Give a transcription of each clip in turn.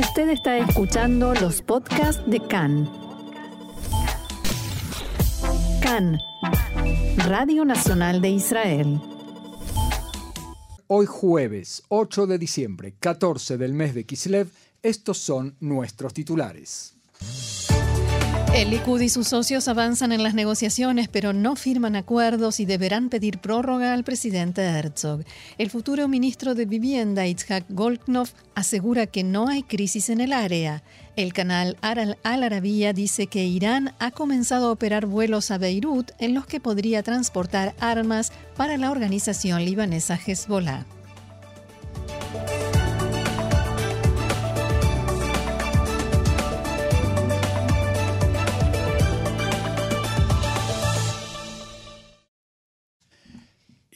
Usted está escuchando los podcasts de CAN. CAN, Radio Nacional de Israel. Hoy jueves 8 de diciembre, 14 del mes de Kislev, estos son nuestros titulares. El Likud y sus socios avanzan en las negociaciones, pero no firman acuerdos y deberán pedir prórroga al presidente Herzog. El futuro ministro de Vivienda, Itzhak Goldknopf, asegura que no hay crisis en el área. El canal Al Arabiya dice que Irán ha comenzado a operar vuelos a Beirut en los que podría transportar armas para la organización libanesa Hezbollah.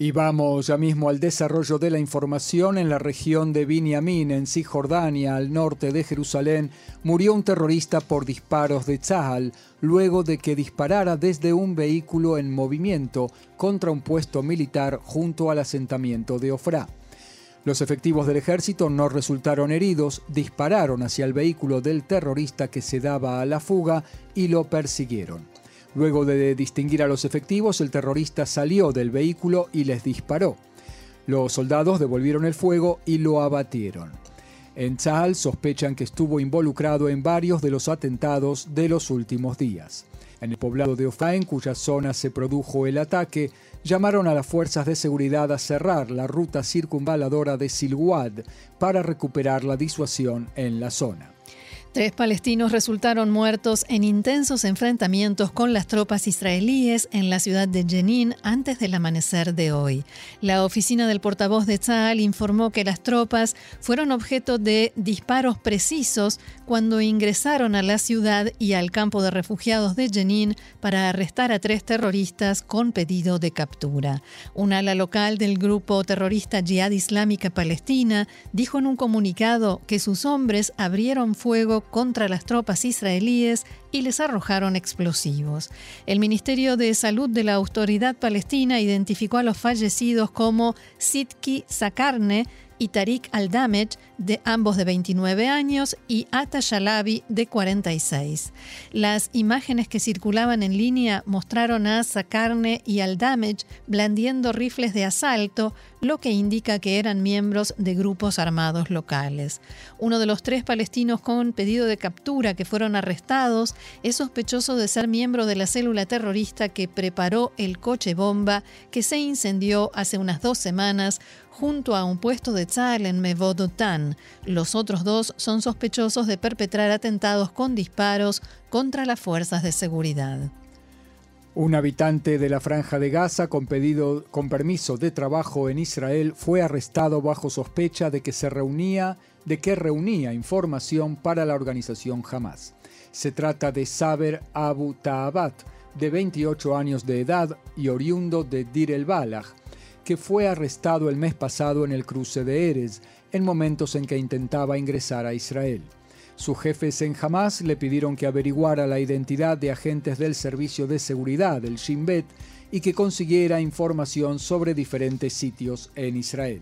Y vamos ya mismo al desarrollo de la información en la región de Binyamin, en Cisjordania, al norte de Jerusalén, murió un terrorista por disparos de Tzahal, luego de que disparara desde un vehículo en movimiento contra un puesto militar junto al asentamiento de Ofra. Los efectivos del ejército no resultaron heridos, dispararon hacia el vehículo del terrorista que se daba a la fuga y lo persiguieron. Luego de distinguir a los efectivos, el terrorista salió del vehículo y les disparó. Los soldados devolvieron el fuego y lo abatieron. En Tzal sospechan que estuvo involucrado en varios de los atentados de los últimos días. En el poblado de Ofra, en cuya zona se produjo el ataque, llamaron a las fuerzas de seguridad a cerrar la ruta circunvaladora de Silwad para recuperar la disuasión en la zona. Tres palestinos resultaron muertos en intensos enfrentamientos con las tropas israelíes en la ciudad de Jenin antes del amanecer de hoy. La oficina del portavoz de Tzal informó que las tropas fueron objeto de disparos precisos cuando ingresaron a la ciudad y al campo de refugiados de Jenin para arrestar a tres terroristas con pedido de captura. Un ala local del grupo terrorista Jihad Islámica Palestina dijo en un comunicado que sus hombres abrieron fuego contra las tropas israelíes y les arrojaron explosivos. El Ministerio de Salud de la Autoridad Palestina identificó a los fallecidos como Sitki Sakarne, y Tariq Al-Damej, de ambos de 29 años, y Ata Shalabi, de 46. Las imágenes que circulaban en línea mostraron a Sakarne y Al-Damej blandiendo rifles de asalto, lo que indica que eran miembros de grupos armados locales. Uno de los tres palestinos con pedido de captura que fueron arrestados es sospechoso de ser miembro de la célula terrorista que preparó el coche bomba que se incendió hace unas dos semanas junto a un puesto de Tzal en Mevodotan. Los otros dos son sospechosos de perpetrar atentados con disparos contra las fuerzas de seguridad. Un habitante de la franja de Gaza con pedido con permiso de trabajo en Israel fue arrestado bajo sospecha de que se reunía de que reunía información para la organización Hamas. Se trata de Saber Abu Ta'abat, de 28 años de edad y oriundo de Dir el Balach, que fue arrestado el mes pasado en el cruce de Erez, en momentos en que intentaba ingresar a Israel. Sus jefes en Hamas le pidieron que averiguara la identidad de agentes del Servicio de Seguridad, del Shin Bet, y que consiguiera información sobre diferentes sitios en Israel.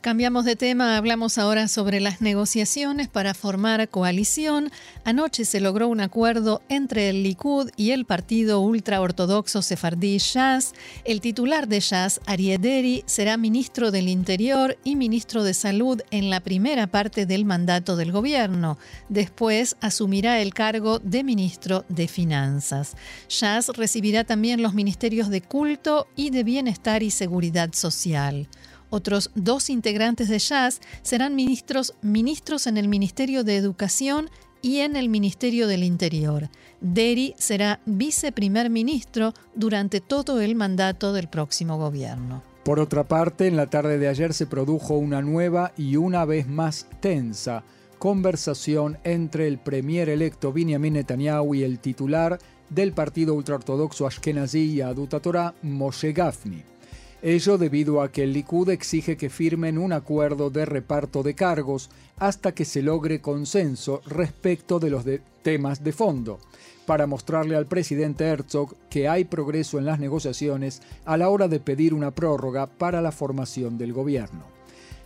Cambiamos de tema, hablamos ahora sobre las negociaciones para formar coalición. Anoche se logró un acuerdo entre el Likud y el partido ultraortodoxo sefardí Shas. El titular de Shas, Ariederi, será ministro del Interior y ministro de Salud en la primera parte del mandato del gobierno. Después asumirá el cargo de ministro de Finanzas. Shas recibirá también los ministerios de culto y de bienestar y seguridad social. Otros dos integrantes de Jazz serán ministros, ministros en el Ministerio de Educación y en el Ministerio del Interior. Deri será viceprimer ministro durante todo el mandato del próximo gobierno. Por otra parte, en la tarde de ayer se produjo una nueva y una vez más tensa conversación entre el premier electo Benjamin Netanyahu y el titular del partido ultraortodoxo Ashkenazi Yadut Torah, Moshe Gafni. Ello debido a que el Likud exige que firmen un acuerdo de reparto de cargos hasta que se logre consenso respecto de los temas de fondo, para mostrarle al presidente Herzog que hay progreso en las negociaciones a la hora de pedir una prórroga para la formación del gobierno.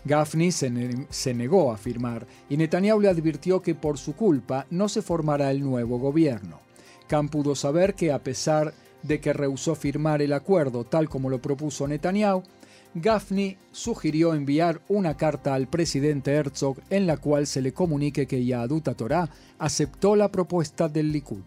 Gafni se, negó a firmar y Netanyahu le advirtió que por su culpa no se formará el nuevo gobierno. Khan pudo saber que a pesar de que rehusó firmar el acuerdo tal como lo propuso Netanyahu, Gafni sugirió enviar una carta al presidente Herzog en la cual se le comunique que Yahadut Torah aceptó la propuesta del Likud.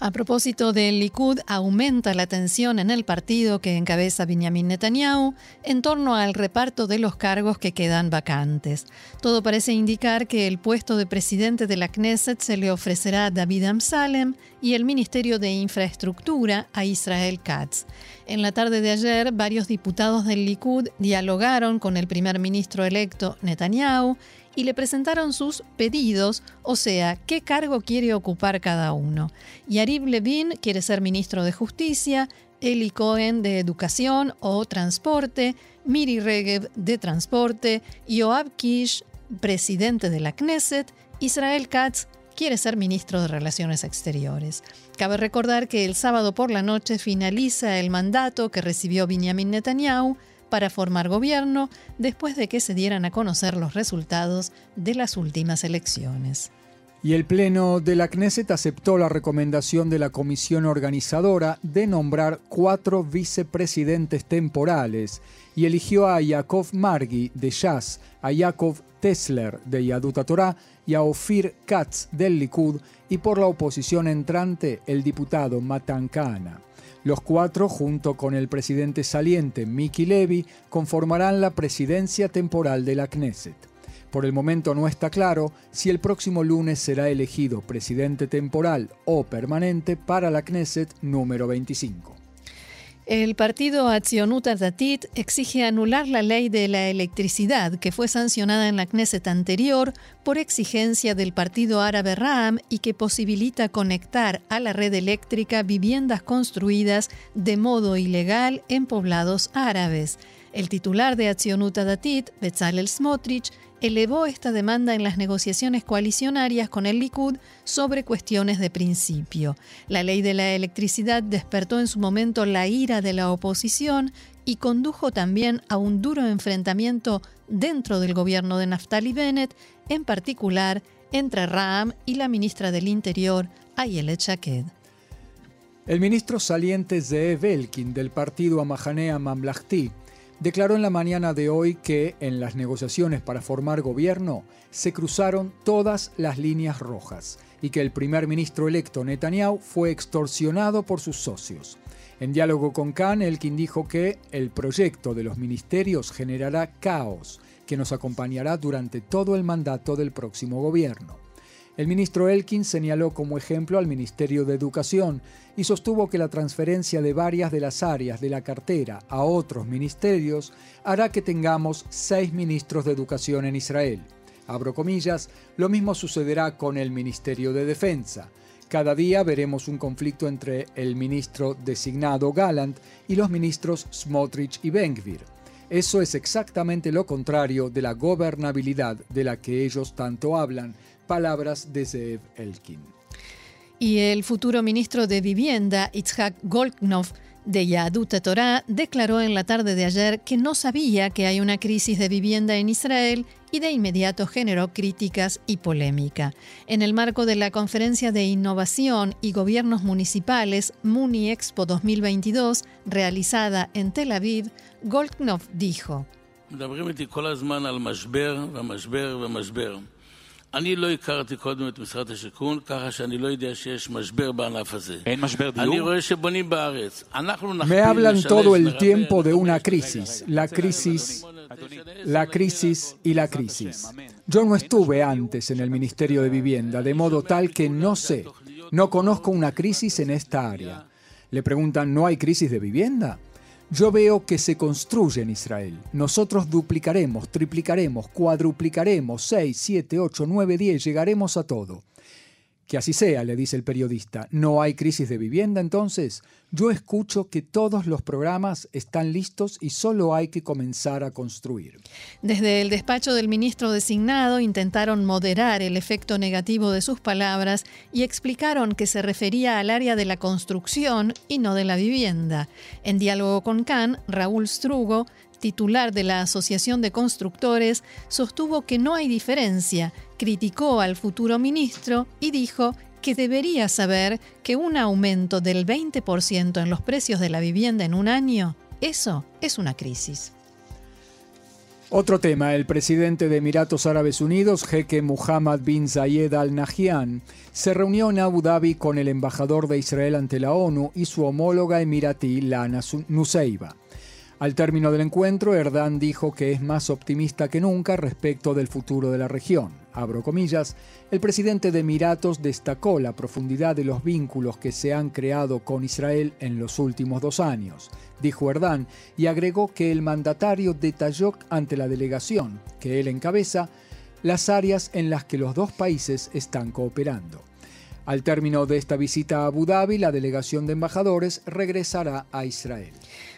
A propósito del Likud, aumenta la tensión en el partido que encabeza Benjamin Netanyahu en torno al reparto de los cargos que quedan vacantes. Todo parece indicar que el puesto de presidente de la Knesset se le ofrecerá a David Amsalem y el Ministerio de Infraestructura a Israel Katz. En la tarde de ayer, varios diputados del Likud dialogaron con el primer ministro electo Netanyahu y le presentaron sus pedidos, o sea, qué cargo quiere ocupar cada uno. Yarib Levin quiere ser ministro de Justicia, Eli Cohen de Educación o Transporte, Miri Regev de Transporte, Yoav Kish, presidente de la Knesset, Israel Katz quiere ser ministro de Relaciones Exteriores. Cabe recordar que el sábado por la noche finaliza el mandato que recibió Benjamin Netanyahu para formar gobierno después de que se dieran a conocer los resultados de las últimas elecciones. Y el Pleno de la Knesset aceptó la recomendación de la comisión organizadora de nombrar cuatro vicepresidentes temporales y eligió a Yakov Margi de Shas, a Yakov Tesler de Yadut Torah y a Ofir Katz del Likud y por la oposición entrante el diputado Matan Kahana. Los cuatro, junto con el presidente saliente Miki Levy, conformarán la presidencia temporal de la Knesset. Por el momento no está claro si el próximo lunes será elegido presidente temporal o permanente para la Knesset número 25. El partido Atzionut Datit exige anular la ley de la electricidad que fue sancionada en la Knesset anterior por exigencia del partido árabe Ram y que posibilita conectar a la red eléctrica viviendas construidas de modo ilegal en poblados árabes. El titular de Atzionut Datit, Bezalel Smotrich, elevó esta demanda en las negociaciones coalicionarias con el Likud sobre cuestiones de principio. La ley de la electricidad despertó en su momento la ira de la oposición y condujo también a un duro enfrentamiento dentro del gobierno de Naftali Bennett, en particular entre Ram y la ministra del Interior, Ayelet Shaked. El ministro saliente Zeev Elkin del partido Amahanea Mamlahti declaró en la mañana de hoy que en las negociaciones para formar gobierno se cruzaron todas las líneas rojas y que el primer ministro electo Netanyahu fue extorsionado por sus socios. En diálogo con Khan, Elkin dijo que el proyecto de los ministerios generará caos que nos acompañará durante todo el mandato del próximo gobierno. El ministro Elkin señaló como ejemplo al Ministerio de Educación y sostuvo que la transferencia de varias de las áreas de la cartera a otros ministerios hará que tengamos seis ministros de educación en Israel. Abro comillas, lo mismo sucederá con el Ministerio de Defensa. Cada día veremos un conflicto entre el ministro designado Gallant y los ministros Smotrich y Benkvir. Eso es exactamente lo contrario de la gobernabilidad de la que ellos tanto hablan Palabras de Zeev Elkin. Y el futuro ministro de Vivienda, Itzhak Golknov, de Yadut Torah, declaró en la tarde de ayer que no sabía que hay una crisis de vivienda en Israel y de inmediato generó críticas y polémica. En el marco de la Conferencia de Innovación y Gobiernos Municipales Muni Expo 2022, realizada en Tel Aviv, Golknov dijo: me hablan todo el tiempo de una crisis, la crisis, la crisis y la crisis. Yo no estuve antes en el Ministerio de Vivienda, de modo tal que no sé, no conozco una crisis en esta área. Le preguntan, ¿no hay crisis de vivienda? Yo veo que se construye en Israel. Nosotros duplicaremos, triplicaremos, cuadruplicaremos, 6, 7, 8, 9, 10, llegaremos a todo. Que así sea, le dice el periodista. ¿No hay crisis de vivienda entonces? Yo escucho que todos los programas están listos y solo hay que comenzar a construir. Desde el despacho del ministro designado intentaron moderar el efecto negativo de sus palabras y explicaron que se refería al área de la construcción y no de la vivienda. En diálogo con Khan, Raúl Strugo titular de la Asociación de Constructores, sostuvo que no hay diferencia, criticó al futuro ministro y dijo que debería saber que un aumento del 20% en los precios de la vivienda en un año, eso es una crisis. Otro tema, el presidente de Emiratos Árabes Unidos, jeque Mohammed bin Zayed Al Nahyan, se reunió en Abu Dhabi con el embajador de Israel ante la ONU y su homóloga emiratí Lana Nuseiba. Al término del encuentro, Erdán dijo que es más optimista que nunca respecto del futuro de la región. Abro comillas, el presidente de Emiratos destacó la profundidad de los vínculos que se han creado con Israel en los últimos dos años, dijo Erdán, y agregó que el mandatario detalló ante la delegación, que él encabeza, las áreas en las que los dos países están cooperando. Al término de esta visita a Abu Dhabi, la delegación de embajadores regresará a Israel.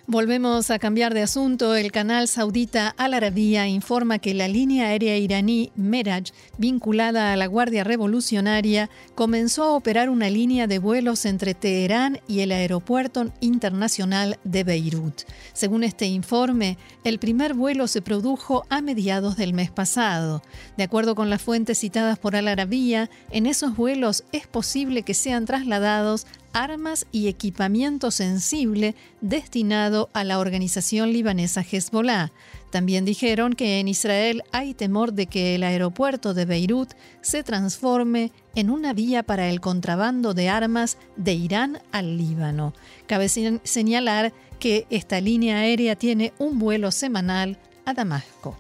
Volvemos a cambiar de asunto. El canal saudita Al Arabiya informa que la línea aérea iraní Meraj, vinculada a la Guardia Revolucionaria, comenzó a operar una línea de vuelos entre Teherán y el Aeropuerto Internacional de Beirut. Según este informe, el primer vuelo se produjo a mediados del mes pasado. De acuerdo con las fuentes citadas por Al Arabiya, en esos vuelos es posible que sean trasladados armas y equipamiento sensible destinado a la organización libanesa Hezbollah. También dijeron que en Israel hay temor de que el aeropuerto de Beirut se transforme en una vía para el contrabando de armas de Irán al Líbano. Cabe señalar que esta línea aérea tiene un vuelo semanal a Damasco.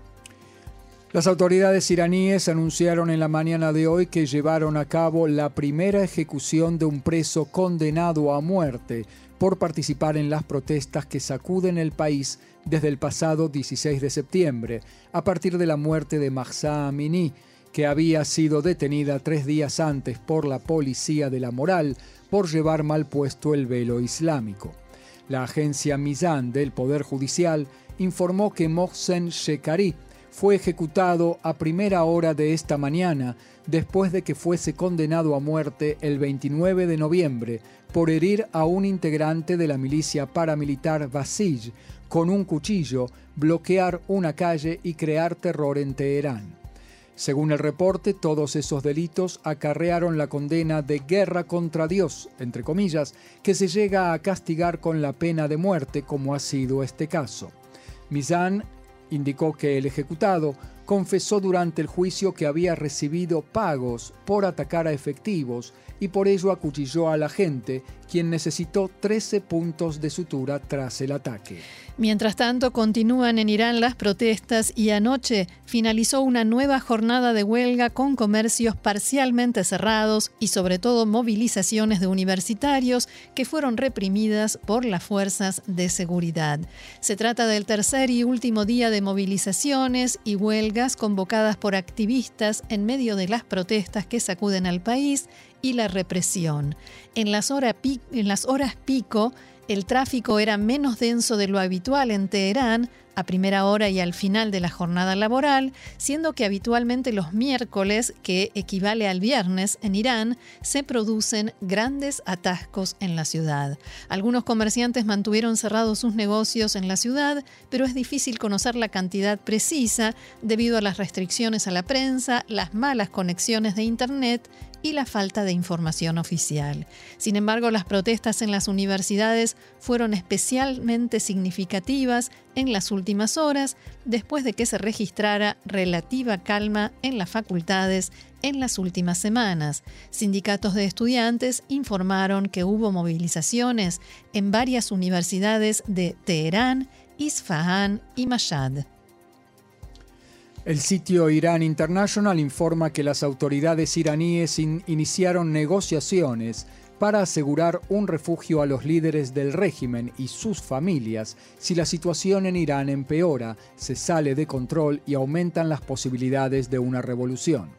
Las autoridades iraníes anunciaron en la mañana de hoy que llevaron a cabo la primera ejecución de un preso condenado a muerte por participar en las protestas que sacuden el país desde el pasado 16 de septiembre, a partir de la muerte de Mahsa Amini, que había sido detenida tres días antes por la policía de la moral por llevar mal puesto el velo islámico. La agencia Mizan del Poder Judicial informó que Mohsen Shekari, fue ejecutado a primera hora de esta mañana después de que fuese condenado a muerte el 29 de noviembre por herir a un integrante de la milicia paramilitar Basij con un cuchillo, bloquear una calle y crear terror en Teherán. Según el reporte, todos esos delitos acarrearon la condena de guerra contra Dios, entre comillas, que se llega a castigar con la pena de muerte, como ha sido este caso. Mizan Indicó que el ejecutado confesó durante el juicio que había recibido pagos por atacar a efectivos y por ello acuchilló a la gente, quien necesitó 13 puntos de sutura tras el ataque. Mientras tanto, continúan en Irán las protestas y anoche finalizó una nueva jornada de huelga con comercios parcialmente cerrados y sobre todo movilizaciones de universitarios que fueron reprimidas por las fuerzas de seguridad. Se trata del tercer y último día de movilizaciones y huelgas convocadas por activistas en medio de las protestas que sacuden al país y la represión. En las, horas pico, el tráfico era menos denso de lo habitual en Teherán a primera hora y al final de la jornada laboral, siendo que habitualmente los miércoles, que equivale al viernes en Irán, se producen grandes atascos en la ciudad. Algunos comerciantes mantuvieron cerrados sus negocios en la ciudad, pero es difícil conocer la cantidad precisa debido a las restricciones a la prensa, las malas conexiones de Internet y la falta de información oficial. Sin embargo, las protestas en las universidades fueron especialmente significativas en las últimas horas, después de que se registrara relativa calma en las facultades en las últimas semanas. Sindicatos de estudiantes informaron que hubo movilizaciones en varias universidades de Teherán, Isfahan y Mashhad. El sitio Irán International informa que las autoridades iraníes iniciaron negociaciones para asegurar un refugio a los líderes del régimen y sus familias si la situación en Irán empeora, se sale de control y aumentan las posibilidades de una revolución.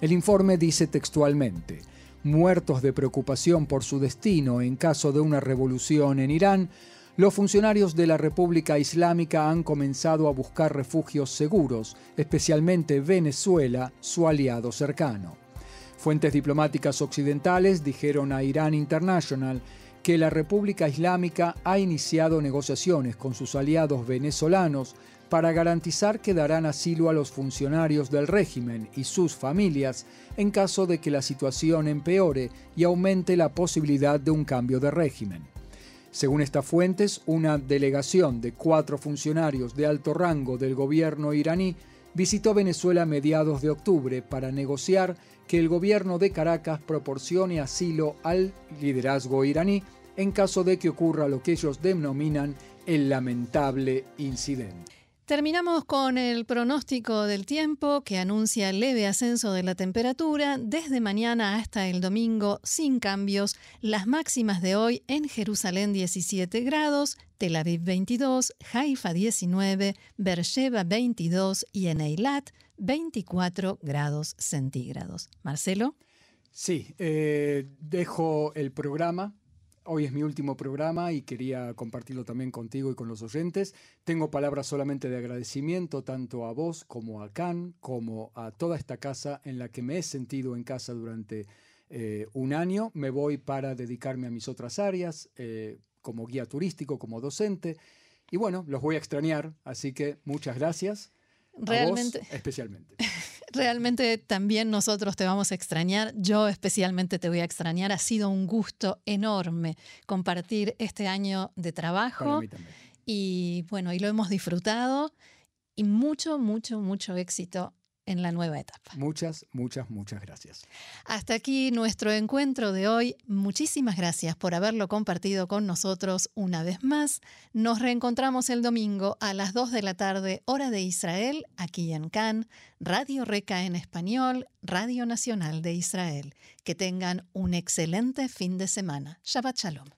El informe dice textualmente, muertos de preocupación por su destino en caso de una revolución en Irán, los funcionarios de la República Islámica han comenzado a buscar refugios seguros, especialmente Venezuela, su aliado cercano. Fuentes diplomáticas occidentales dijeron a Irán International que la República Islámica ha iniciado negociaciones con sus aliados venezolanos para garantizar que darán asilo a los funcionarios del régimen y sus familias en caso de que la situación empeore y aumente la posibilidad de un cambio de régimen. Según estas fuentes, una delegación de cuatro funcionarios de alto rango del gobierno iraní visitó Venezuela a mediados de octubre para negociar que el gobierno de Caracas proporcione asilo al liderazgo iraní en caso de que ocurra lo que ellos denominan el lamentable incidente. Terminamos con el pronóstico del tiempo que anuncia leve ascenso de la temperatura desde mañana hasta el domingo sin cambios. Las máximas de hoy en Jerusalén 17 grados, Tel Aviv 22, Haifa 19, Beersheba 22 y en Eilat 24 grados centígrados. Marcelo. Sí, eh, dejo el programa Hoy es mi último programa y quería compartirlo también contigo y con los oyentes. Tengo palabras solamente de agradecimiento tanto a vos como a Can, como a toda esta casa en la que me he sentido en casa durante eh, un año. Me voy para dedicarme a mis otras áreas, eh, como guía turístico, como docente. Y bueno, los voy a extrañar, así que muchas gracias. Realmente. especialmente. Realmente también nosotros te vamos a extrañar, yo especialmente te voy a extrañar. Ha sido un gusto enorme compartir este año de trabajo. Y bueno, y lo hemos disfrutado y mucho, mucho, mucho éxito en la nueva etapa. Muchas, muchas, muchas gracias. Hasta aquí nuestro encuentro de hoy. Muchísimas gracias por haberlo compartido con nosotros una vez más. Nos reencontramos el domingo a las 2 de la tarde, hora de Israel, aquí en Cannes, Radio Reca en español, Radio Nacional de Israel. Que tengan un excelente fin de semana. Shabbat Shalom.